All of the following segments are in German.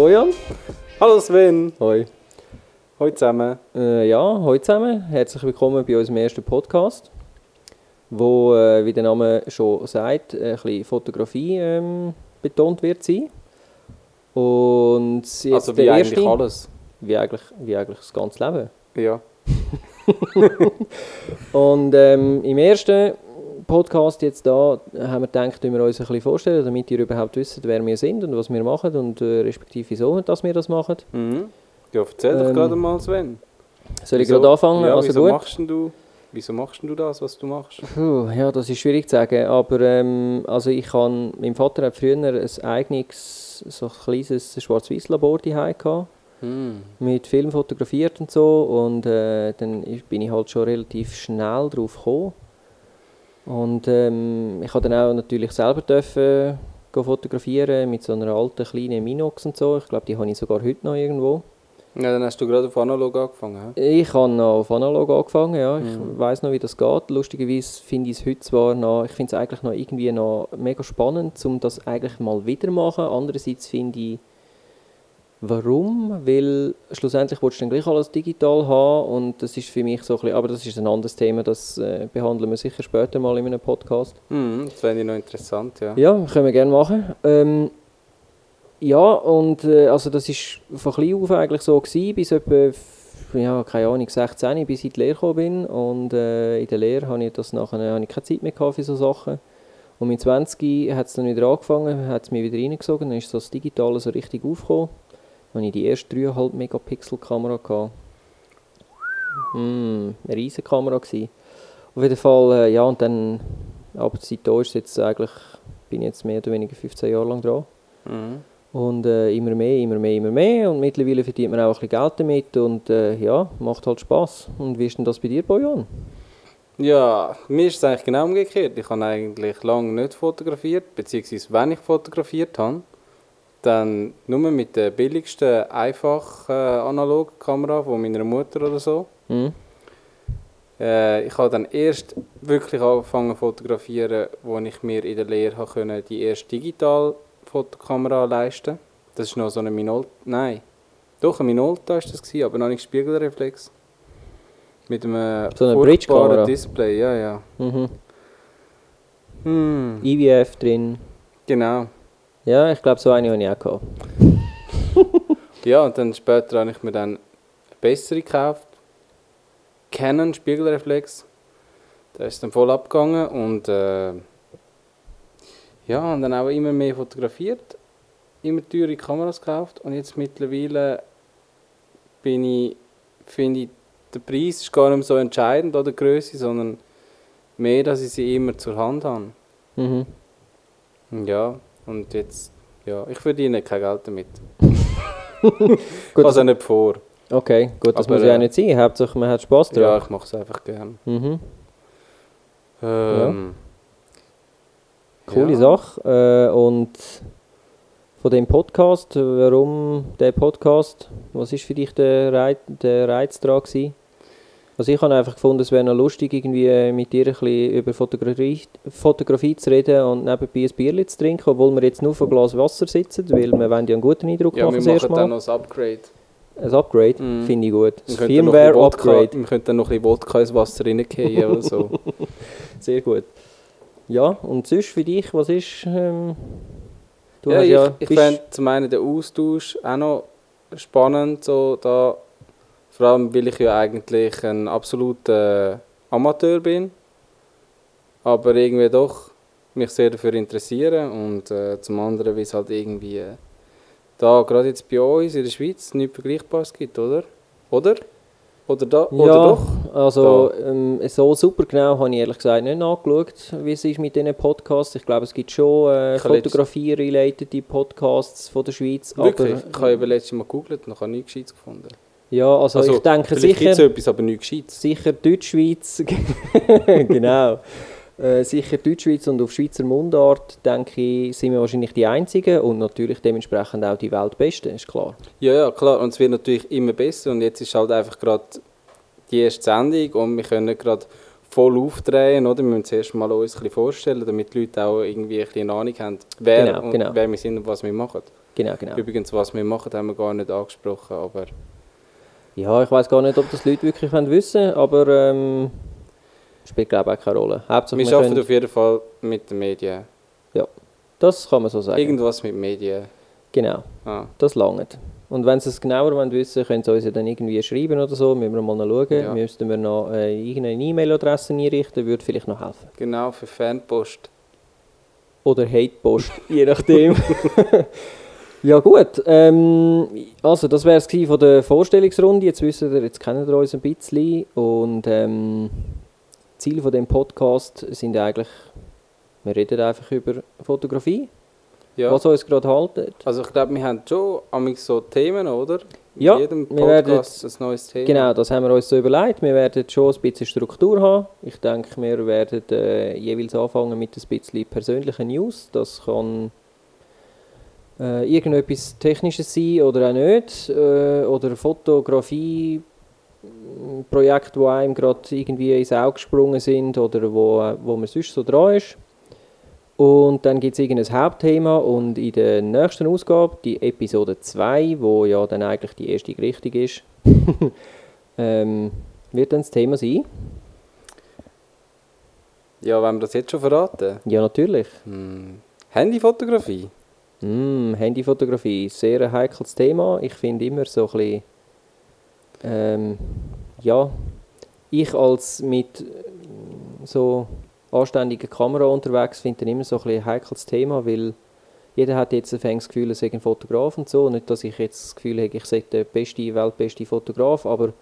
Der Bojan. Hallo Sven. Hoi. Hallo zusammen. Äh, ja, hallo zusammen. Herzlich willkommen bei unserem ersten Podcast, wo, äh, wie der Name schon sagt, ein bisschen Fotografie ähm, betont wird sein. Und jetzt also der wie erste, eigentlich alles. Wie eigentlich, wie eigentlich das ganze Leben. Ja. Und ähm, im ersten Podcast jetzt da haben wir gedacht, wir uns ein bisschen vorstellen, damit ihr überhaupt wisst, wer wir sind und was wir machen und äh, respektive wieso dass wir das machen. Mhm. Ja, erzähl doch Ähm, gerade mal Sven. Soll ich gerade anfangen? Ja, also wieso gut. machst du, wieso machst du das, was du machst? Puh, ja, das ist schwierig zu sagen, aber ähm, also ich kann, mein Vater hat früher ein eigenes, so ein kleines Schwarz-Weiß-Labor gehabt, Hm. mit Film fotografiert und so und äh, dann bin ich halt schon relativ schnell drauf gekommen und ähm, ich habe dann auch natürlich selber dürfen fotografieren mit so einer alten kleinen Minox und so, ich glaube die habe ich sogar heute noch irgendwo. Ja, dann hast du gerade auf analog angefangen. hä? Ich habe noch auf analog angefangen, ja. Ich Mhm. weiß noch, wie das geht. Lustigerweise finde ich es heute zwar noch, ich finde es eigentlich noch irgendwie noch mega spannend, um das eigentlich mal wieder zu machen. Andererseits finde ich, warum? Weil schlussendlich willst du dann gleich alles digital haben und das ist für mich so ein bisschen, aber das ist ein anderes Thema, das äh, behandeln wir sicher später mal in einem Podcast. Mhm, das fände ich noch interessant, ja. Ja, können wir gerne machen. Ähm, ja, und äh, also das ist von klein auf eigentlich so gewesen, bis etwa, ja, keine Ahnung, 16, bis ich in die Lehre gekommen bin. Und äh, in der Lehre habe ich, das nachher, habe ich keine Zeit mehr gehabt für so Sachen. Und mit 20 hat es dann wieder angefangen, hat es mich wieder reingesogen, dann ist das Digitale so richtig aufgekommen. Hatte ich die erste 3,5 Megapixel Kamera. Gehabt. Mm, eine riesige Kamera gewesen. Auf jeden Fall, äh, ja, und dann, aber seitdem ist jetzt eigentlich, bin ich jetzt mehr oder weniger 15 Jahre lang dran. Mhm. Und äh, immer mehr, immer mehr, immer mehr. Und mittlerweile verdient man auch ein bisschen Geld damit und äh, ja, macht halt Spaß. Und wie ist denn das bei dir, Bojan? Ja, mir ist es eigentlich genau umgekehrt. Ich habe eigentlich lange nicht fotografiert, beziehungsweise wenn ich fotografiert habe, dann nur mit der billigsten einfach äh, Analogkamera von meiner Mutter oder so. Hm? Äh, ich habe dann erst wirklich angefangen zu fotografieren, als ich mir in der Lehre habe können, die erste Digital-Fotokamera leisten Das ist noch so eine Minolta, nein, doch eine Minolta ist das gewesen, aber noch nicht Spiegelreflex. Mit einem So furchtbaren? Display, ja, ja. Mhm. Hm, IWF drin. genau. Ja, ich glaube, so eine habe ich auch gehabt. Ja, und dann später habe ich mir dann eine bessere gekauft. Canon Spiegelreflex. Da ist dann voll abgegangen und äh, ja, und dann auch immer mehr fotografiert, immer teure Kameras gekauft und jetzt mittlerweile bin ich, finde ich, der Preis ist gar nicht so entscheidend oder die Größe, sondern mehr, dass ich sie immer zur Hand habe. Mhm. Ja, und jetzt, ja, ich verdiene kein Geld damit. Gut, also nicht vor. Okay, gut, das Aber, muss ja äh, auch nicht sein. Hauptsache, man hat Spaß Ja, dran. ich mache es einfach gern. Mhm. Ähm, Coole ja. Sache. Äh, und von dem Podcast, warum der Podcast? Was ist für dich der Reiz, der Reiz dran gewesen? Also ich habe einfach gefunden, es wäre noch lustig, irgendwie mit dir ein bisschen über Fotografie, Fotografie zu reden und nebenbei ein Bierchen zu trinken, obwohl wir jetzt nur vor Glas Wasser sitzen, weil wir wollen ja einen guten Eindruck Ja, machen wir das machen dann noch das Upgrade. Ein Upgrade, Mhm. finde ich gut. Wir Das ein Firmware-Upgrade, Wir könnten dann noch ein bisschen Wodka ins Wasser reingehen oder so. sehr gut. Ja, und sonst für dich, was ist... Ähm, du ja, ich, ja, ich fände zum einen den Austausch auch noch spannend, so da, vor allem weil ich ja eigentlich ein absoluter Amateur bin, aber irgendwie doch mich sehr dafür interessiere und äh, zum anderen, weil es halt irgendwie äh, da, gerade jetzt bei uns in der Schweiz, nichts Vergleichbares gibt, oder? Oder? Oder da? Oder Ja, doch? also ähm, so super genau habe ich ehrlich gesagt nicht nachgeschaut, wie es ist mit diesen Podcasts. Ich glaube, es gibt schon äh, Fotografie-related Podcasts von der Schweiz. Wirklich? Aber, ich habe eben letztes Mal gegoogelt und habe nichts Gescheites gefunden. Ja, also, ich denke sicher, etwas, aber nichts Gescheites. sicher Deutschschweiz, genau. Äh, sicher Deutschschweiz und auf Schweizer Mundart, denke ich, sind wir wahrscheinlich die Einzigen und natürlich dementsprechend auch die Weltbesten, ist klar. Ja, ja, klar. Und es wird natürlich immer besser. Und jetzt ist halt einfach gerade die erste Sendung und wir können gerade voll aufdrehen, oder? Wir müssen zuerst mal uns ein bisschen vorstellen, damit die Leute auch irgendwie ein bisschen eine Ahnung haben, wer, Genau, und genau. wer wir sind und was wir machen. Genau, genau. Übrigens, was wir machen, haben wir gar nicht angesprochen, aber Ja, ich weiß gar nicht, ob das Leute wirklich wollen wissen aber ähm, spielt glaube ich auch keine Rolle. Hauptsache, wir arbeiten auf jeden Fall mit den Medien. das kann man so sagen. Irgendwas mit Medien. Genau, Ah, das langt. Und wenn sie es genauer wollen wissen können sie uns ja dann irgendwie schreiben oder so, müssen wir mal noch schauen. Ja. Müssten wir noch äh, irgendeine E-Mail-Adresse einrichten, würde vielleicht noch helfen. genau, für Fanpost. Oder Hatepost, je nachdem. ja gut, ähm, also das wäre es von der Vorstellungsrunde. Jetzt wissen ihr, jetzt kennen wir uns ein bisschen. Und ähm, Ziel von dem Podcast sind eigentlich, wir reden einfach über Fotografie, Ja. was uns gerade haltet. Also ich glaube, wir haben schon amig so Themen, oder? In Ja, jedem wir werden Podcast ein neues Thema. Genau, das haben wir uns so überlegt. Wir werden schon ein bisschen Struktur haben. Ich denke, wir werden äh, jeweils anfangen mit ein bisschen persönlichen News. Das kann äh, irgendetwas Technisches sein oder auch nicht. Äh, oder Fotografie. m, Projekte, die einem gerade irgendwie ins Auge gesprungen sind oder wo, äh, wo man sonst so dran ist. Und dann gibt es irgendein Hauptthema und in der nächsten Ausgabe, die Episode 2, wo ja dann eigentlich die erste richtig ist, ähm, wird dann das Thema sein? Ja, wollen wir das jetzt schon verraten? Ja, natürlich. Hm. Handyfotografie? Mm, Handyfotografie, sehr ein heikles Thema. Ich finde immer so ein bisschen, ähm, ja, ich als mit äh, so anständiger Kamera unterwegs finde immer so ein, bisschen ein heikles Thema, weil jeder hat jetzt ein das Gefühl, er sei ein Fotograf und so. Nicht, dass ich jetzt das Gefühl habe, ich sei der beste, weltbeste Fotograf, aber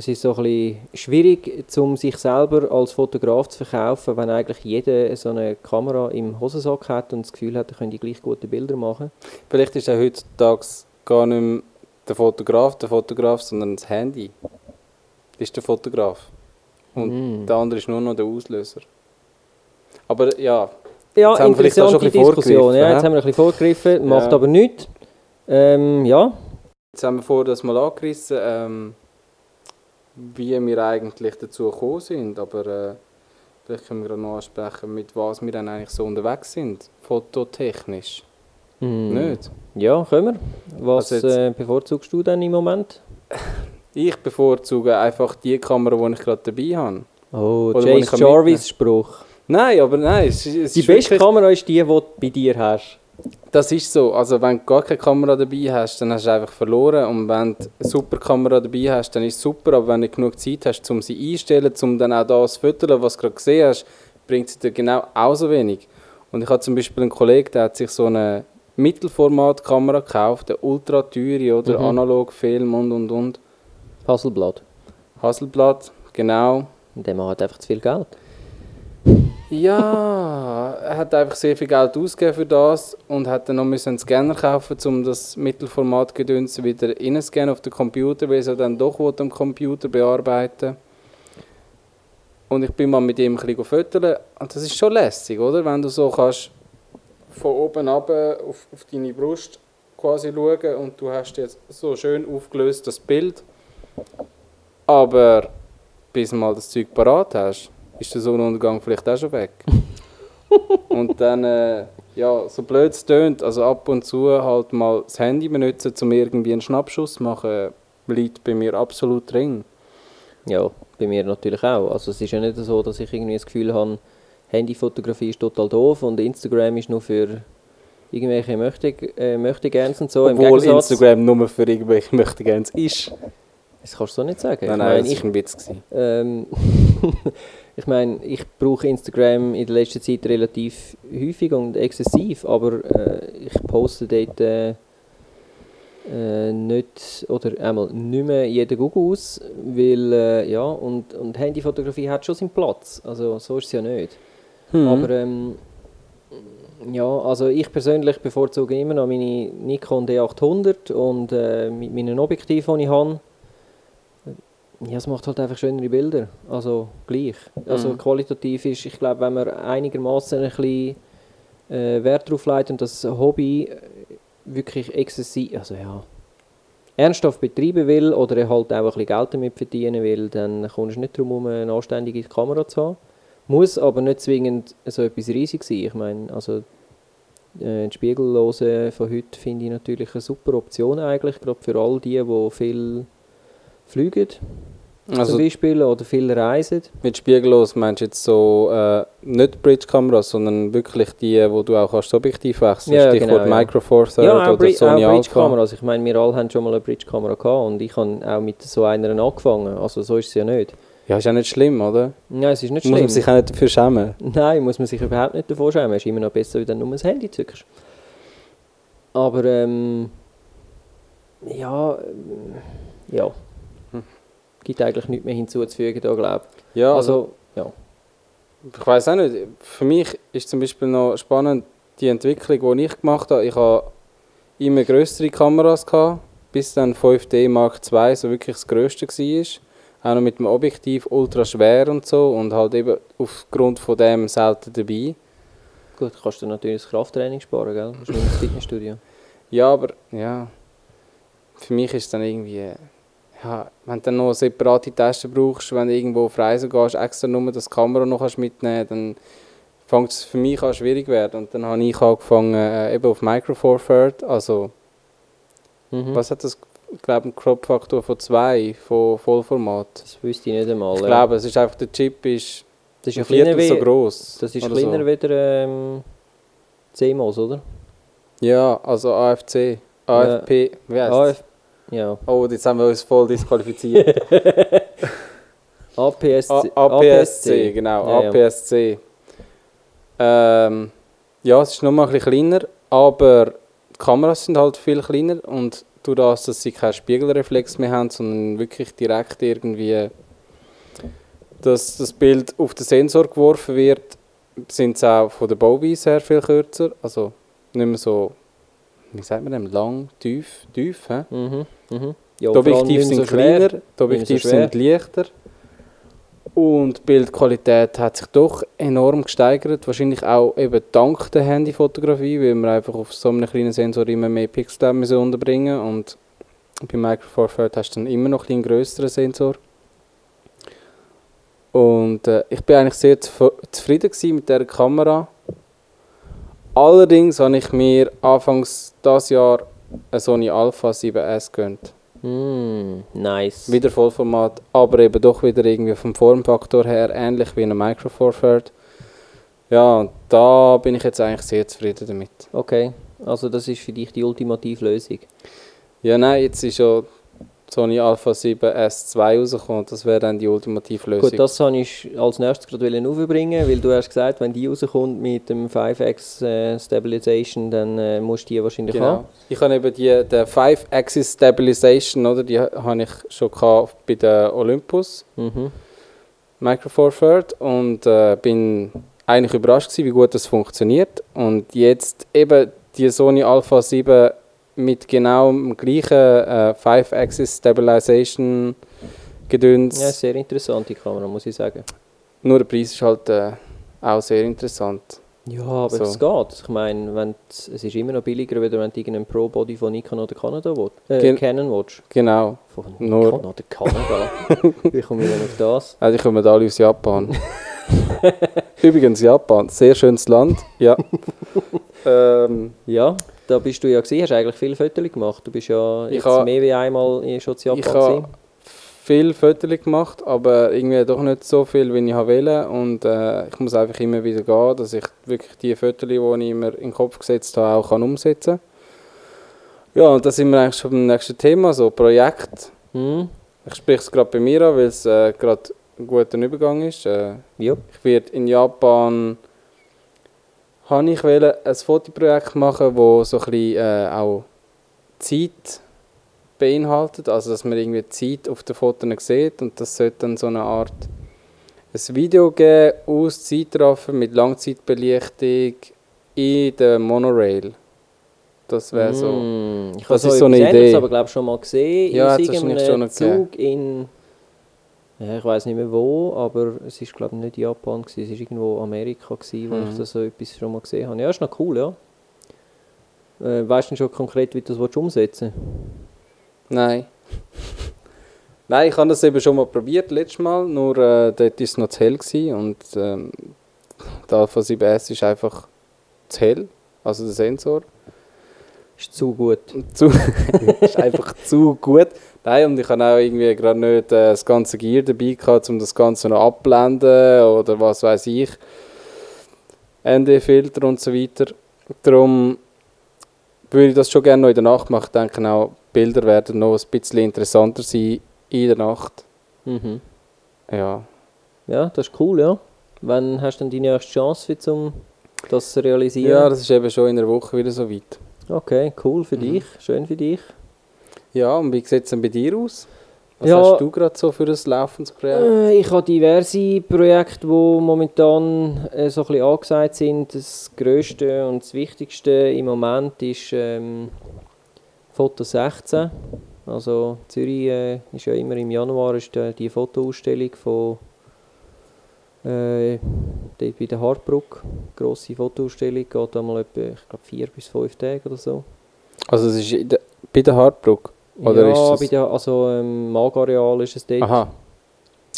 es ist so ein bisschen schwierig, um sich selber als Fotograf zu verkaufen, wenn eigentlich jeder so eine Kamera im Hosensack hat und das Gefühl hat, er könnte gleich gute Bilder machen. Vielleicht ist auch heutzutage gar nicht mehr der Fotograf der Fotograf, sondern das Handy. Ist der Fotograf. Und Mm. der andere ist nur noch der Auslöser. Aber ja, Ja, Jetzt haben wir vielleicht auch schon ein bisschen vorgegriffen, Ja, jetzt haben wir ein bisschen vorgegriffen, macht Ja. aber nichts. Ähm, ja, jetzt haben wir vorher das mal angerissen, ähm, wie wir eigentlich dazu gekommen sind. Aber äh, vielleicht können wir noch ansprechen, mit was wir dann eigentlich so unterwegs sind, fototechnisch. hm. Nicht? Ja, können wir. Was Also jetzt- äh, bevorzugst du denn im Moment? Ich bevorzuge einfach die Kamera, die ich gerade dabei habe. Oh, Oder Jace ich kann Jarvis Spruch. Nein, aber nein, es, es Die beste Kamera ist die, die du bei dir hast. Das ist so. Also wenn du gar keine Kamera dabei hast, dann hast du einfach verloren. Und wenn du eine super Kamera dabei hast, dann ist es super. Aber wenn du genug Zeit hast, um sie einzustellen, um dann auch das zu füttern, was du gerade gesehen hast, bringt sie dir genau auch so wenig. Und ich habe zum Beispiel einen Kollegen, der hat sich so eine Mittelformatkamera gekauft, eine ultra teure oder Mhm. Analogfilm und und und. Hasselblatt. Hasselblatt, genau. Und der Mann hat einfach zu viel Geld. Ja, er hat einfach sehr viel Geld ausgegeben für das und hat dann noch müssen einen Scanner kaufen, um das Mittelformatgedöns wieder reinscannen auf den Computer, weil er dann doch am Computer bearbeiten Und ich bin mal mit ihm ein bisschen fotografieren und das ist schon lässig, oder? Wenn du so kannst von oben ab auf, auf deine Brust quasi schauen und du hast jetzt so schön aufgelöst das Bild. Aber bis du mal das Zeug parat hast, ist der Sonnenuntergang vielleicht auch schon weg. und dann, äh, ja, so blöd es tönt, also ab und zu halt mal das Handy benutzen, um irgendwie einen Schnappschuss zu machen, liegt bei mir absolut drin. Ja, bei mir natürlich auch. Also es ist ja nicht so, dass ich irgendwie das Gefühl habe, Handyfotografie ist total doof und Instagram ist nur für irgendwelche möchte, äh, möchte gerne und so. Obwohl Instagram nur für irgendwelche möchte gerne ist. Das kannst du so nicht sagen. Nein, ich nein, meine, das ich, war ein Witz. Ähm, ich meine, ich brauche Instagram in der letzten Zeit relativ häufig und exzessiv, aber äh, ich poste dort äh, äh, nicht oder einmal nicht mehr jeden Google aus, weil äh, ja und, und Handyfotografie hat schon seinen Platz, also so ist es ja nicht. Mhm. Aber ähm, ja, also ich persönlich bevorzuge immer noch meine Nikon D800 und äh, mit meinen Objektiven, die ich habe. Ja, es macht halt einfach schönere Bilder. Also gleich. Also Mhm. qualitativ ist, ich glaube, wenn man einigermaßen ein bisschen äh, Wert drauf legt und das Hobby äh, wirklich exzessiv, also ja, ernsthaft betreiben will oder er halt auch ein bisschen Geld damit verdienen will, dann kommst du nicht darum herum, eine anständige Kamera zu haben. Muss aber nicht zwingend so etwas riesig sein. Ich meine, also äh, die Spiegellose von heute finde ich natürlich eine super Option eigentlich, gerade für all die, die viel fliegen Also zum Beispiel oder viel reisen. mit spiegellos meinst du jetzt so äh, nicht Bridge-Kameras, sondern wirklich die, wo du auch kannst Objektiv wechseln Ja, Stichwort genau, ja. Micro Four Third Ja, auch, oder Bri Sony auch. Bridge-Kameras. Ich meine, wir alle haben schon mal eine Bridge-Kamera gehabt und ich habe auch mit so einer angefangen. Also so ist es ja nicht. Ja, ist ja nicht schlimm, oder? Nein, es ist nicht Muss schlimm. man sich auch nicht dafür schämen. Nein, muss man sich überhaupt nicht davor schämen. Es ist immer noch besser, wenn du nur ein Handy zückst. Aber, ähm, ja, ähm, ja. Gibt eigentlich nichts mehr hinzuzufügen, da glaube ich. Ja, also, Also, ja. ich weiß auch nicht. Für mich ist zum Beispiel noch spannend die Entwicklung, die ich gemacht habe. Ich habe immer größere Kameras gehabt, bis dann 5D Mark II so wirklich das grösste war. Auch noch mit dem Objektiv ultra schwer und so und halt eben aufgrund von dem selten dabei. Gut, kannst du natürlich das Krafttraining sparen, gell? Das ist Fitnessstudio. Ja, aber ja, für mich ist es dann irgendwie, ja, wenn du dann noch separate Taschen brauchst, wenn du irgendwo auf Reisen gehst, extra nur das Kamera noch kannst mitnehmen dann fängt es für mich an schwierig werden. Und dann habe ich angefangen, äh, eben auf Micro Four Third, also Mhm. was hat das, ich glaube, einen Crop-Faktor von 2, von Vollformat. Das wüsste ich nicht einmal. Ich ja. glaube, es ist einfach, der Chip ist das ist ein ja kleiner Viertel so wie, gross. Das ist kleiner so. wie der ähm, CMOS, oder? Ja, also AFC, AFP, wie heißt AF, ja. Oh, jetzt haben wir uns voll disqualifiziert. APS, A APS-C, genau, Ja, ja. APS-C. Ähm, ja, es ist nochmal ein bisschen kleiner, aber die Kameras sind halt viel kleiner und durch das, dass sie keinen Spiegelreflex mehr haben, sondern wirklich direkt irgendwie dass das Bild auf den Sensor geworfen wird, sind sie auch von der Bauweise her viel kürzer, also nicht mehr so, wie sagt man dem, lang, tief, tief, hä? Mhm, mhm. Ja, Die Objektive sind so kleiner, die Objektive so sind leichter. Und die Bildqualität hat sich doch enorm gesteigert. Wahrscheinlich auch eben dank der Handyfotografie, weil wir einfach auf so einem kleinen Sensor immer mehr Pixel haben müssen unterbringen Und bei Micro Four Third hast du dann immer noch einen grösseren Sensor. Und äh, ich bin eigentlich sehr zuf- zufrieden mit der Kamera. Allerdings habe ich mir anfangs dieses Jahr eine Sony Alpha 7S gegönnt. Mm, nice. Wieder Vollformat, aber eben doch wieder irgendwie vom Formfaktor her ähnlich wie eine Micro Four Third. Ja, und da bin ich jetzt eigentlich sehr zufrieden damit. Okay, also das ist für dich die ultimative Lösung. Ja, nein, jetzt ist ja Sony Alpha 7S2 rausgekommen, das wäre dann die ultimative Lösung. Gut, das wollte ich als nächstes gerade aufbringen, weil du hast gesagt, wenn die rauskommt mit dem 5x äh, Stabilization, dann äh, musst du die wahrscheinlich genau. haben. Ich habe eben die, der 5-Axis Stabilization, oder, die habe ich schon gehabt bei der Olympus Mhm. Micro Four Third und äh, bin eigentlich überrascht gewesen, wie gut das funktioniert. Und jetzt eben die Sony Alpha 7 mit genau dem gleichen äh, 5-Axis Stabilization Gedöns. Ja, sehr interessante Kamera, muss ich sagen. Nur der Preis ist halt äh, auch sehr interessant. Ja, aber So. es geht. Ich meine, wenn es ist immer noch billiger, wenn du irgendeinen Pro-Body von Nikon oder Canada willst. Äh, Gen- Canon willst. Genau. Von Nur- Nikon oder Canada. Wie komme ich denn auf das? Also die kommen alle aus Japan. Übrigens Japan, sehr schönes Land. Ja. ähm, Ja, da bist du ja gewesen, hast eigentlich viele Fotos gemacht. Du bist ja Ich jetzt ha- mehr wie einmal in schon in ich Japan habe gewesen. viel Fotos gemacht, aber irgendwie doch nicht so viel, wie ich wollte. Und äh, ich muss einfach immer wieder gehen, dass ich wirklich die Fotos, die ich mir in den Kopf gesetzt habe, auch kann umsetzen kann. Ja, und da sind wir eigentlich schon beim nächsten Thema, so Projekt. Hm? Ich spreche es gerade bei mir an, weil es äh, gerade ein guter Übergang ist. Äh, Ja. Ich werde in Japan habe ich ein Fotoprojekt machen, wo so ein bisschen, äh, auch Zeit beinhaltet, also dass man irgendwie Zeit auf den Fotos sieht und das sollte dann so eine Art ein Video geben aus Zeitraffen mit Langzeitbelichtung in der Monorail. Das wäre so. Mm, Ich Das habe ist so eine etwas Ähnliches Idee. aber glaube schon mal gesehen. Ja, in schon irgendeinem Zug in... Ja, ich weiß nicht mehr wo, aber es ist glaube ich nicht Japan, gewesen, es war irgendwo Amerika, gewesen, wo Mhm. ich das so etwas schon mal gesehen habe. Ja, ist noch cool, ja. Äh, weißt du schon konkret, wie du das willst umsetzen Nein. Nein, ich habe das eben schon mal probiert, letztes Mal, nur äh, dort war es noch zu hell gewesen und ähm, der Alpha 7S ist einfach zu hell, also der Sensor. Ist zu gut. Zu, ist einfach zu gut. Nein, und ich habe auch irgendwie gerade nicht äh, das ganze Gear dabei gehabt, um das Ganze noch abblenden oder was weiß ich. ND-Filter und so weiter. Darum würde ich das schon gerne noch in der Nacht machen. Ich denke auch, Bilder werden noch ein bisschen interessanter sein in der Nacht. Mhm. Ja. Ja, das ist cool, ja. Wann hast du denn die nächste Chance, um das zu realisieren? ja, das ist eben schon in einer Woche wieder so weit. Okay, cool für Mhm. dich, schön für dich. Ja, und wie sieht es denn bei dir aus? Was Ja. hast du gerade so für ein laufendes Projekt? Äh, ich habe diverse Projekte, die momentan äh, so ein bisschen angesagt sind. Das Größte und das Wichtigste im Moment ist ähm, Foto 16. Also Zürich äh, ist ja immer im Januar ist die, die Fotoausstellung von äh, dort bei der Hartbruck. Grosse Fotoausstellung, geht einmal etwa, ich glaube, vier bis fünf Tage oder so. Also es ist bei der Hartbruck? Oder ja, bei der, also im Magareal ist es dort. Aha.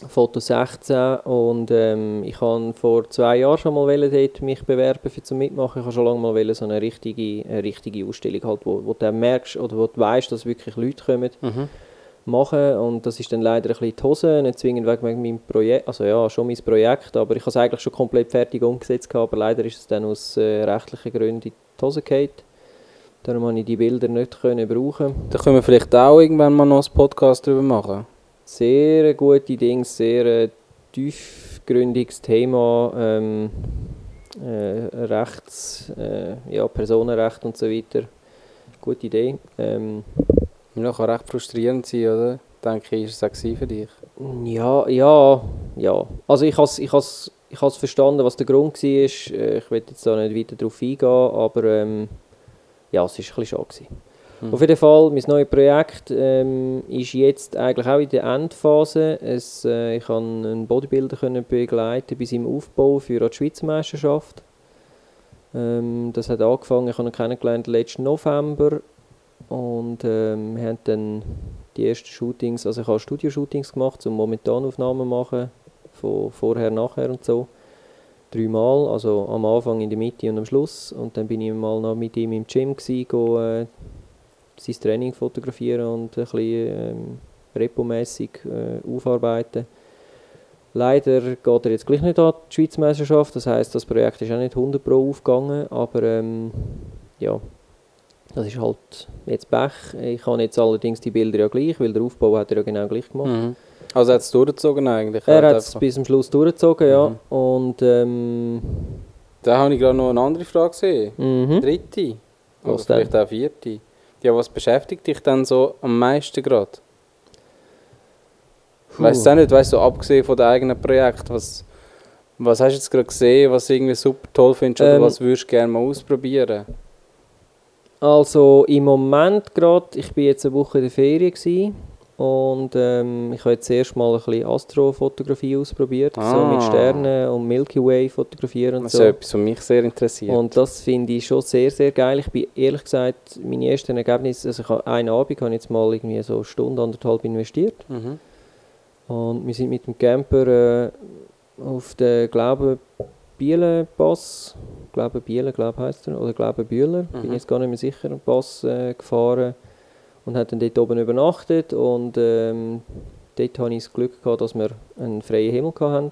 Foto 16 und ähm, ich habe vor zwei Jahren schon mal dort mich bewerben für zum mitmachen. Ich habe schon lange mal so eine richtige, eine richtige Ausstellung halt, wo, wo du merkst oder wo du weißt, dass wirklich Leute kommen Mhm. machen und das ist dann leider ein bisschen die Hose, nicht zwingend wegen meinem Projekt, also ja, schon mein Projekt, aber ich habe es eigentlich schon komplett fertig umgesetzt gehabt, aber leider ist es dann aus äh, rechtlichen Gründen in die Hose gefallen. Darum konnte ich die Bilder nicht können brauchen. Da können wir vielleicht auch irgendwann mal noch einen Podcast drüber machen. Sehr gute Dinge, sehr äh, tiefgründiges Thema, ähm, äh, Rechts, äh, ja, Personenrecht und so weiter. Gute Idee. Ähm, Ja, kann recht frustrierend sein, oder? Denke ich, ist es für dich. ja, ja, ja. Also ich habe es ich has, ich has verstanden, was der Grund war. Äh, Ich will jetzt da nicht weiter darauf eingehen, aber ähm, ja, es war ein schade. gewesen. Auf jeden Fall, mein neues Projekt ähm, ist jetzt eigentlich auch in der Endphase. Es, äh, ich konnte einen Bodybuilder können begleiten bei seinem Aufbau für die Schweizer Meisterschaft. Ähm, das hat angefangen, ich habe ihn kennengelernt letzten November und ähm, wir haben dann die ersten Shootings, also ich habe Studio-Shootings gemacht, um Momentanaufnahmen zu machen, von vorher, nachher und so. Dreimal, also am Anfang, in der Mitte und am Schluss. Und dann bin ich mal noch mit ihm im Gym, gewesen, go, äh, sein Training fotografieren und ein bisschen ähm, repomässig äh, aufarbeiten. Leider geht er jetzt gleich nicht an die Schweizer Meisterschaft, das heisst, das Projekt ist auch nicht 100 Pro aufgegangen, aber ähm, ja, das ist halt jetzt Pech. Ich habe jetzt allerdings die Bilder ja gleich, weil der Aufbau hat er ja genau gleich gemacht. Mhm. Also hat es durchgezogen eigentlich? Er hat es bis zum Schluss durchgezogen, ja. Mhm. Und ähm, Da habe ich gerade noch eine andere Frage gesehen. mhm. Dritte. Oder Was denn? vielleicht auch vierte. Ja, was beschäftigt dich dann so am meisten gerade? Weißt du auch nicht, weißt du, so abgesehen von deinem eigenen Projekt, was, was hast du jetzt gerade gesehen, was du irgendwie super toll findest oder Ähm, was würdest du gerne mal ausprobieren? Also im Moment gerade, ich bin jetzt eine Woche in der Ferien gewesen, und ähm, ich habe jetzt erst mal ein bisschen Astrofotografie ausprobiert, so Ah. mit Sternen und Milky Way fotografieren und Das ist so. etwas, was mich sehr interessiert. Und das finde ich schon sehr, sehr geil. Ich bin ehrlich gesagt, meine ersten Ergebnisse, also ich habe einen Abend habe ich jetzt mal irgendwie so eine Stunde, anderthalb investiert. mhm. Und wir sind mit dem Camper äh, auf den Glauben Bielen Pass, Glauben Bielen, glaube heißt er, oder Glauben Bühler, bin Mhm. jetzt gar nicht mehr sicher, Pass äh, gefahren und hat dann dort oben übernachtet und ähm, dort hatte ich das Glück gehabt, dass wir einen freien Himmel hatten.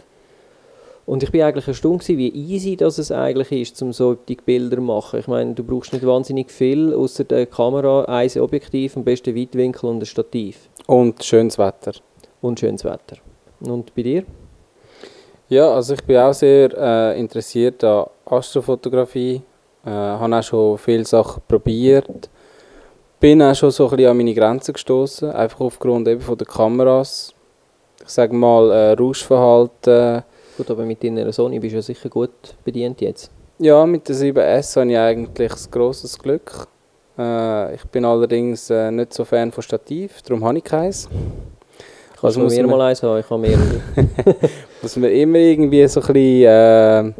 Und ich bin eigentlich erstaunt gewesen, wie easy das es eigentlich ist, um so die Bilder zu machen. Ich meine, du brauchst nicht wahnsinnig viel, außer der Kamera, ein Objektiv, am besten Weitwinkel und ein Stativ Und schönes Wetter. und schönes Wetter. Und bei dir? Ja, also ich bin auch sehr äh, interessiert an Astrofotografie. Äh, habe auch schon viele Sachen probiert. Bin auch schon so ein bisschen an meine Grenzen gestoßen, einfach aufgrund eben von der Kameras. Ich sage mal äh, Rauschverhalten. Gut, aber mit deiner Sony bist du ja sicher gut bedient jetzt. Ja, mit der 7S habe ich eigentlich ein grosses Glück. Äh, ich bin allerdings äh, nicht so Fan von Stativ, darum habe ich keins. Kannst du muss mir mal eins haben? Ich habe mehrere. Muss man immer irgendwie so ein bisschen, äh,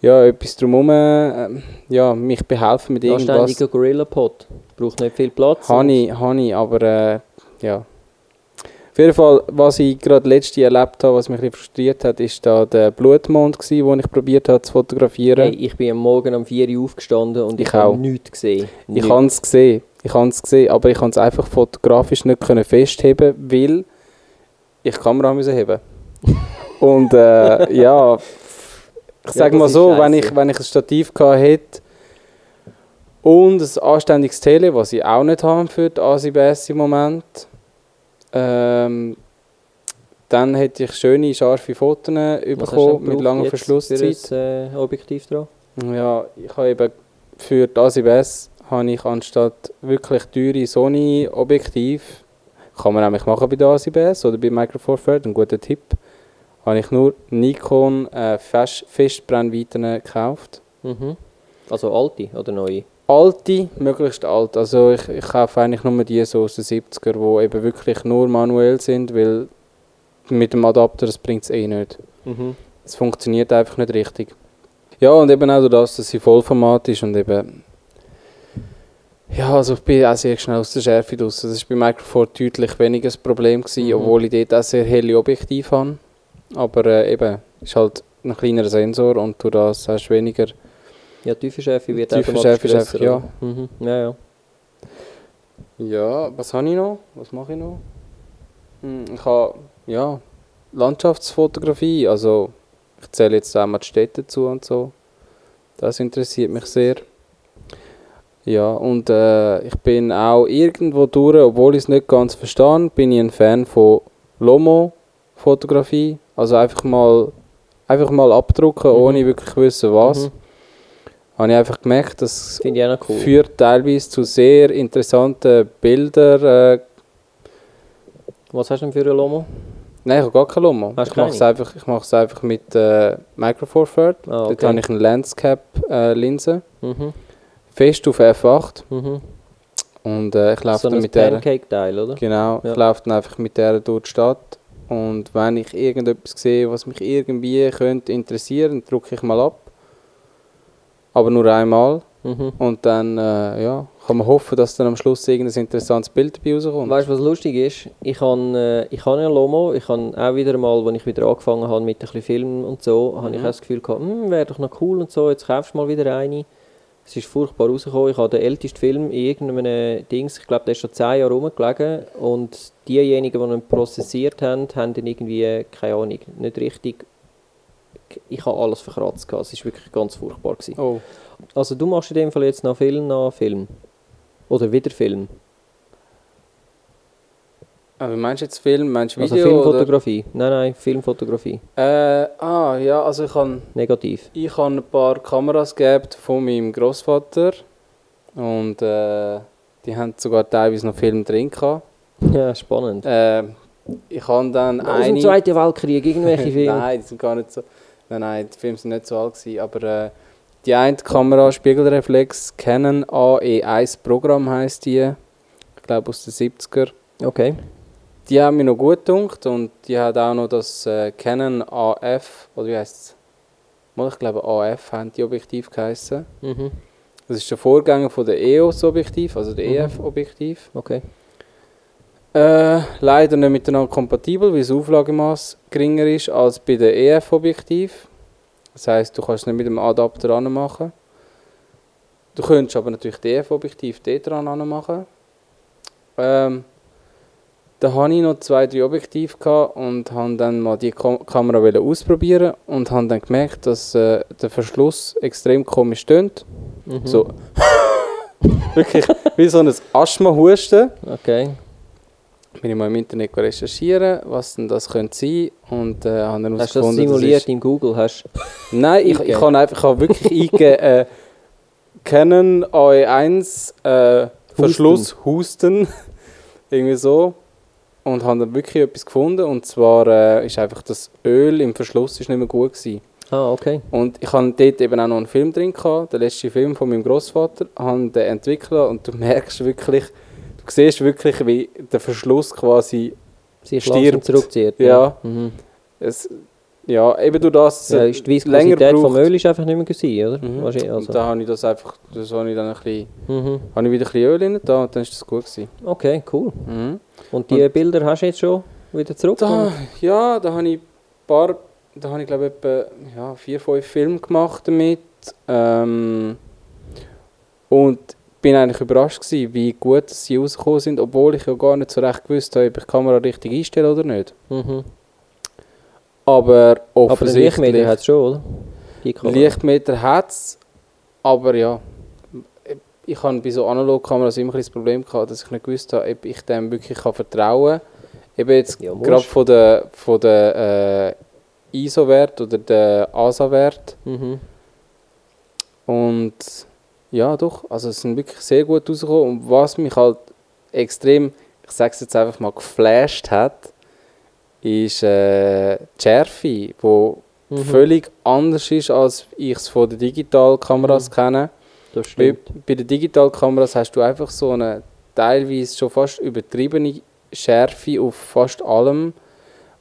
ja, etwas drumherum, äh, ja, mich behelfen mit irgendwas. Anständiger Gorilla-Pod. Braucht nicht viel Platz. Habe ich, habe ich, aber äh, ja. Auf jeden Fall, was ich gerade letzte erlebt habe, was mich ein frustriert hat, ist da der Blutmond gewesen, den ich probiert habe zu fotografieren. Hey, ich bin am Morgen um 4 Uhr aufgestanden und ich, Ich habe nichts gesehen. Ich habe es gesehen, ich habe es gesehen, aber ich konnte es einfach fotografisch nicht können festheben, weil ich die Kamera müssen heben. Und äh, ja, ich sage das mal so, wenn ich, wenn ich ein Stativ gehabt hätte und ein anständiges Tele, was ich auch nicht habe für die ASIBS im Moment, ähm, dann hätte ich schöne, scharfe Fotos bekommen mit langer Verschlusszeit. Für ein, äh, Objektiv dran? Ja, ich habe eben für die ASIBS habe ich anstatt wirklich teure Sony-Objektiv, kann man nämlich machen bei der ASIBS oder bei Micro Four Third, ein guter Tipp, habe ich nur Nikon äh, Fest Festbrennweiten gekauft. Mhm. Also alte oder neue? Alte, möglichst alt. Also ich, ich kaufe eigentlich nur die so aus den 70er, die eben wirklich nur manuell sind, weil mit dem Adapter das bringt es eh nicht. Mhm. Es funktioniert einfach nicht richtig. Ja, und eben auch das, dass sie Vollformat ist und eben... Ja, also ich bin auch sehr schnell aus der Schärfe draus. Das war bei Micro Four deutlich weniger das Problem, gewesen, Mhm. obwohl ich dort auch sehr helle Objektive habe. Aber äh, eben, ist halt ein kleinerer Sensor und durch das hast du weniger... Ja, Tiefenschärfe wird Tiefenschärfe ist automatisch einfach, oder? Mhm. Ja, ja. Ja, was habe ich noch? Was mache ich noch? Hm, Ich habe, ja, Landschaftsfotografie, also ich zähle jetzt auch mal die Städte dazu und so. Das interessiert mich sehr. Ja, und äh, ich bin auch irgendwo durch, obwohl ich es nicht ganz verstehe, bin ich ein Fan von Lomo-Fotografie. Also einfach mal, einfach mal abdrucken, Mhm. ohne wirklich wissen was. Mhm. Habe ich einfach gemerkt, noch cool. führt teilweise zu sehr interessanten Bildern. Äh, Was hast du denn für ein Lomo? nein, ich habe gar kein Lomo. Hast Ich mache es keine? einfach, ich mache es einfach mit äh, Micro Four Third. Ah, Dort habe ich eine Landscape-Linse, Mhm. fest auf F8. Mhm. Und äh, ich laufe So dann ein mit der, Pancake-Teil, oder? genau, Ja. ich laufe dann einfach mit der durch die Stadt. Und wenn ich irgendetwas sehe, was mich irgendwie könnte interessieren, drücke ich mal ab. Aber nur einmal. Mhm. Und dann äh, ja, kann man hoffen, dass dann am Schluss irgendein interessantes Bild dabei rauskommt. Weißt du, was lustig ist? Ich habe äh, ich habe ein Lomo. Ich habe auch wieder mal, als ich wieder angefangen habe mit ein bisschen Film und so, habe ich Mhm. auch das Gefühl gehabt, hm, wäre doch noch cool und so, jetzt kaufst du mal wieder eine. Es ist furchtbar rausgekommen. Ich habe den ältesten Film in irgendeinem Dings, ich glaube, der ist schon 10 Jahre rumgelegen. Und diejenigen, die ihn prozessiert haben, haben ihn irgendwie, keine Ahnung, nicht richtig... Ich habe alles verkratzt. gehabt. Es war wirklich ganz furchtbar. Gewesen. Oh. Also du machst in dem Fall jetzt noch Film nach Film? Oder wieder Film? Aber meinst du jetzt Film, meinst du Also Video? Filmfotografie? Nein, nein, Filmfotografie. Oder? Äh, ah, ja, also ich habe Negativ. ich habe ein paar Kameras gehabt von meinem Großvater und äh, die haben sogar teilweise noch Film drin gehabt. Ja, spannend. Äh, ich habe dann Aus dem eine... Zweiten Weltkrieg, irgendwelche Filme. nein, die sind gar nicht so... Nein, nein, die Filme sind nicht so alt gewesen, aber äh, die eine Kamera, Spiegelreflex, Canon AE1 Programm heisst die. Ich glaube aus den 70er. Okay. Die haben mir noch gut gedacht und die hat auch noch das äh, Canon AF, oder wie heisst es? Ich glaube AF haben die Objektiv geheissen. Mhm. Das ist der Vorgänger von der EOS-Objektiv, also der Mhm. EF-Objektiv. Okay. Äh, leider nicht miteinander kompatibel, weil das Auflagemaß geringer ist als bei der EF-Objektiv. Das heisst, du kannst es nicht mit dem Adapter anmachen. Du könntest aber natürlich das EF-Objektiv dort dran anmachen. Ähm, da hatte ich noch zwei, drei Objektive gehabt und habe dann mal die Kam Kamera ausprobieren und habe dann gemerkt, dass äh, der Verschluss extrem komisch stöhnt. Mhm. So. Wirklich wie so ein Asthma-Husten. Okay. Bin ich mal im Internet recherchieren, was denn das könnte sein und äh, habe dann Hast du das simuliert im Google? Hast Nein, ich, ich habe einfach ich habe wirklich eingegeben, äh, Canon AE1 äh, Verschluss Husten, irgendwie so und habe dann wirklich etwas gefunden und zwar äh, ist einfach das Öl im Verschluss ist nicht mehr gut gewesen. Ah, okay. Und ich habe dort eben auch noch einen Film drin gehabt, der letzte Film von meinem Großvater, habe den entwickelt und du merkst wirklich, du siehst wirklich, wie der Verschluss quasi Sich Stirbt. zurückzieht. Ja. Mhm. es, ja, eben durch das, Ja, ist die länger Viskosität vom braucht. Öl ist einfach nicht mehr gewesen, oder? Mhm. Wahrscheinlich, Und also. da habe ich das einfach, das habe ich dann ein bisschen, Mhm. habe ich wieder ein bisschen Öl rein da und dann ist das gut gewesen. Okay, cool. Mhm. Und die Bilder hast du jetzt schon wieder zurück? Da, ja, da habe ich ein paar, da habe ich glaube etwa ja, vier, fünf Filme gemacht damit. Ähm, und bin eigentlich überrascht gewesen, wie gut sie rausgekommen sind, obwohl ich ja gar nicht so recht gewusst habe, ob ich die Kamera richtig einstelle oder nicht. Mhm. Aber Aber offensichtlich... Lichtmeter hat es schon, oder? Lichtmeter hat es, aber ja, ich habe bei so Analogkameras immer ein das Problem gehabt, dass ich nicht gewusst habe, ob ich dem wirklich kann vertrauen kann. Eben jetzt Ja, gerade von der, von der äh, ISO-Wert oder der ASA-Wert. Mhm. Und ja, doch, also es sind wirklich sehr gut rausgekommen. Und was mich halt extrem, ich sage es jetzt einfach mal, geflasht hat, ist äh, die Schärfe, die Mhm. völlig anders ist, als ich es von den Digitalkameras Mhm. kenne. Das Bei, stimmt. bei den Digitalkameras hast du einfach so eine teilweise schon fast übertriebene Schärfe auf fast allem.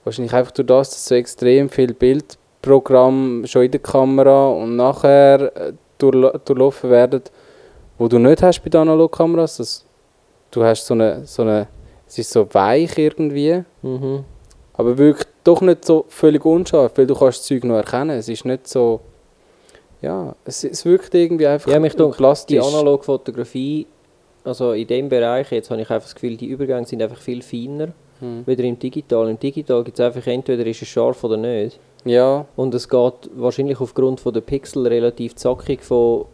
Wahrscheinlich einfach durch das, dass so extrem viel Bildprogramm schon in der Kamera und nachher äh, durchla- durchlaufen werden, wo du nicht hast bei den Analogkameras. Das, du hast so eine, so eine, es ist so weich irgendwie, Mhm. aber wirkt doch nicht so völlig unscharf, weil du kannst das Zeug noch erkennen. Es ist nicht so, ja, es, es wirkt irgendwie einfach Ja, mich plastisch. Die Analogfotografie, also in dem Bereich, jetzt habe ich einfach das Gefühl, die Übergänge sind einfach viel feiner, Hm. wieder im Digital. Im Digital gibt es einfach entweder ist es scharf oder nicht. Ja, Und es geht wahrscheinlich aufgrund von der Pixel relativ zackig von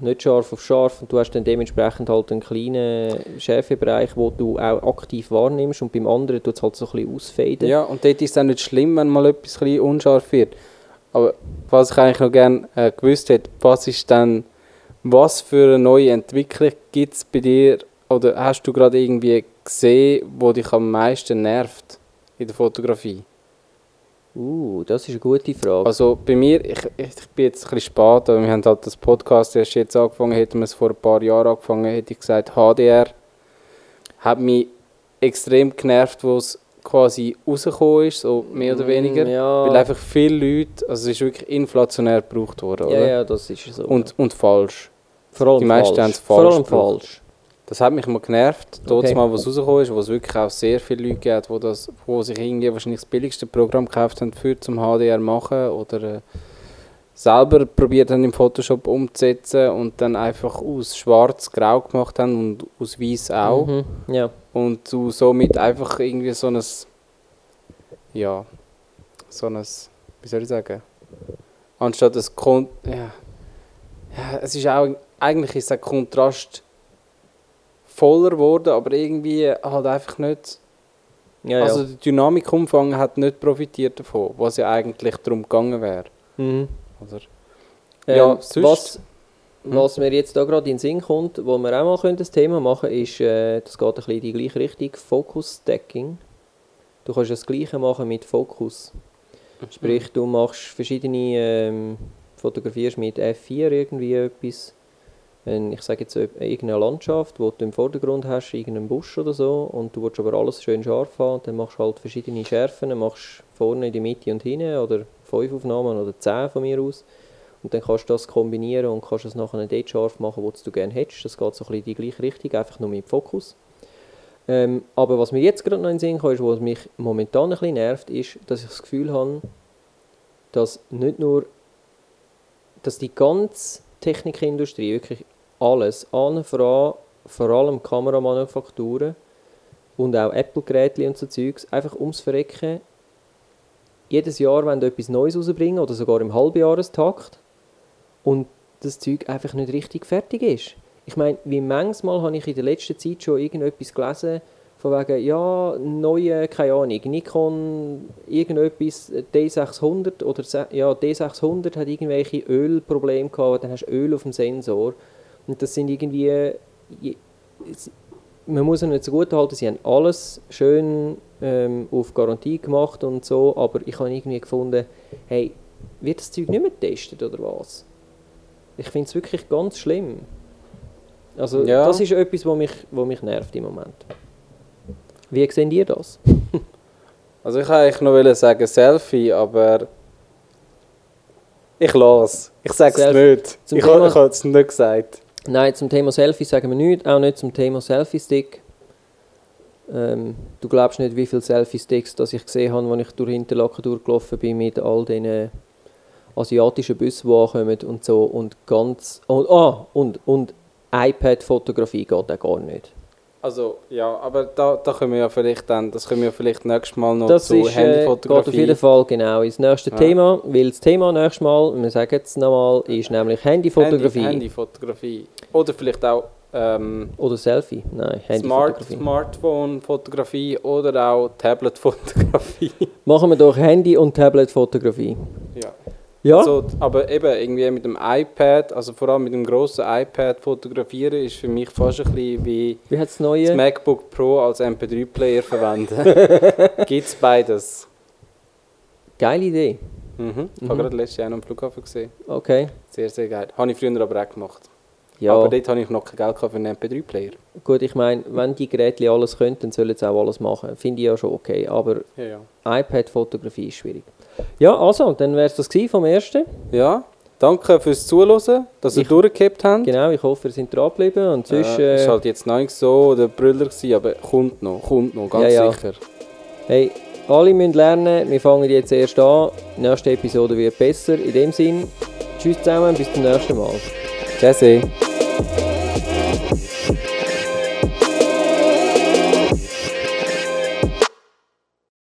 nicht scharf auf scharf und du hast dann dementsprechend halt einen kleinen Schärfebereich, wo du auch aktiv wahrnimmst und beim anderen tut es halt so ein bisschen ausfaden. ja, und dort ist es auch nicht schlimm, wenn mal etwas ein bisschen unscharf wird. Aber was ich eigentlich noch gerne äh, gewusst hätte, was ist dann, was für eine neue Entwicklung gibt es bei dir oder hast du gerade irgendwie gesehen, wo dich am meisten nervt in der Fotografie? Uh, das ist eine gute Frage. Also bei mir, ich, ich bin jetzt ein bisschen spät, aber wir haben halt das Podcast erst jetzt angefangen, hätten wir es vor ein paar Jahren angefangen, hätte ich gesagt, HDR hat mich extrem genervt, wo es quasi rausgekommen ist, so mehr oder Mm, weniger. ja. Weil einfach viele Leute, also es ist wirklich inflationär gebraucht worden, ja, oder? ja, das ist so. Und, und falsch. vor allem die meisten falsch. haben es Vor falsch allem gebraucht. falsch. Das hat mich mal genervt, dort Okay. mal, was rausgekommen ist, wo es wirklich auch sehr viele Leute gibt, wo, das, wo sich irgendwie wahrscheinlich das billigste Programm gekauft haben für zum HDR machen oder äh, selber probiert haben im Photoshop umzusetzen und dann einfach aus schwarz grau gemacht haben und aus weiß auch Mhm. Ja. Und du somit einfach irgendwie so ein ja so ein wie soll ich sagen anstatt das Kon ja, ja es ist auch eigentlich ist der Kontrast voller geworden aber irgendwie halt einfach nicht Ja, also ja. der Dynamikumfang hat nicht profitiert davon was ja eigentlich darum gegangen wäre Mhm. oder Ähm, Ja, sonst- was? Was mir jetzt da gerade in den Sinn kommt, wo wir auch mal das Thema machen können, ist, äh, das geht ein bisschen in die gleiche Richtung, Focus Stacking. Du kannst das Gleiche machen mit Fokus. Sprich, du machst verschiedene, ähm, fotografierst mit F4 irgendwie etwas, wenn, ich sage jetzt irgendeine Landschaft, wo du im Vordergrund hast, irgendeinen Busch oder so, und du willst aber alles schön scharf haben, dann machst du halt verschiedene Schärfen, machst vorne in die Mitte und hinten, oder fünf Aufnahmen oder zehn von mir aus. Und dann kannst du das kombinieren und kannst es nachher dort scharf machen, wo du gerne hättest. Das geht so ein bisschen in die gleiche Richtung, einfach nur mit Fokus. Ähm, aber was mir jetzt gerade noch in den Sinn kommt, ist, was mich momentan ein bisschen nervt, ist, dass ich das Gefühl habe, dass nicht nur, dass die ganze Technikindustrie, wirklich alles, allen voran, vor allem Kameramanufakturen und auch Apple-Geräte und so Zeugs, einfach ums Verrecken jedes Jahr wollen etwas Neues rausbringen oder sogar im Halbjahrestakt und das Zeug einfach nicht richtig fertig ist. Ich meine, wie manchmal habe ich in der letzten Zeit schon irgendetwas gelesen, von wegen, ja, neue, keine Ahnung, Nikon, irgendetwas, D600 oder ja, D600 hat irgendwelche Ölprobleme gehabt, dann hast du Öl auf dem Sensor. Und das sind irgendwie, es- man muss ihnen nicht so gut halten, sie haben alles schön ähm, auf Garantie gemacht und so, aber ich habe irgendwie gefunden, hey, wird das Zeug nicht mehr getestet oder was? Ich finde es wirklich ganz schlimm. Also Ja. das ist etwas, was mich, wo mich nervt im Moment. Wie seht ihr das? Also ich wollte eigentlich noch sagen Selfie, aber Ich lasse. Ich sage es nicht. Zum Ich, Thema- habe- es nicht gesagt. Nein, zum Thema Selfie sagen wir nichts, auch nicht zum Thema Selfie-Stick. Ähm, du glaubst nicht, wie viele Selfie-Sticks ich gesehen habe, als ich durch Interlaken durchgelaufen bin mit all diesen asiatischen Bussen, die ankommen und so. Und ganz. Und, ah, und, und iPad-Fotografie geht auch gar nicht. Also, ja, aber da, da können wir ja vielleicht dann, das können wir vielleicht nächstes Mal noch Das zu ist, äh, geht auf Handyfotografie. jeden Fall genau ins nächste Ja. Thema, weil das Thema nächstes Mal, wir sagen es nochmal, ist nämlich Handyfotografie. Handy, Handyfotografie. Oder vielleicht auch ähm, Oder Selfie. Nein, Smart, Handyfotografie. Smartphone-Fotografie oder auch Tablet-Fotografie. Machen wir doch Handy- und Tablet-Fotografie. Ja. Also, aber eben irgendwie mit dem iPad, also vor allem mit dem grossen iPad fotografieren, ist für mich fast ein bisschen wie Wie das das neue? MacBook Pro als MP3-Player verwenden. Gibt es beides? Geile Idee. Mhm. Ich Mhm. habe gerade letztes Jahr noch am Flughafen gesehen. Okay. Sehr, sehr geil. Habe ich früher aber auch gemacht. Ja, Aber dort habe ich noch kein Geld für einen MP3-Player. gut, ich meine, wenn die Geräte alles können, dann sollen sie auch alles machen. Finde ich ja schon okay. Aber Ja, ja. iPad-Fotografie ist schwierig. Ja, also, dann wäre es das vom ersten. Ja, danke fürs Zuhören, dass ihr Ich- durchgehabt habt. Genau, ich hoffe, ihr seid dran geblieben. Und sonst, äh, äh, ist halt jetzt noch nicht so der Brüller gewesen, aber kommt noch, kommt noch, ganz Ja, ja. sicher. hey, alle müssen lernen. Wir fangen jetzt erst an. Die nächste Episode wird besser. In dem Sinn, tschüss zusammen, bis zum nächsten Mal. Tschüssi.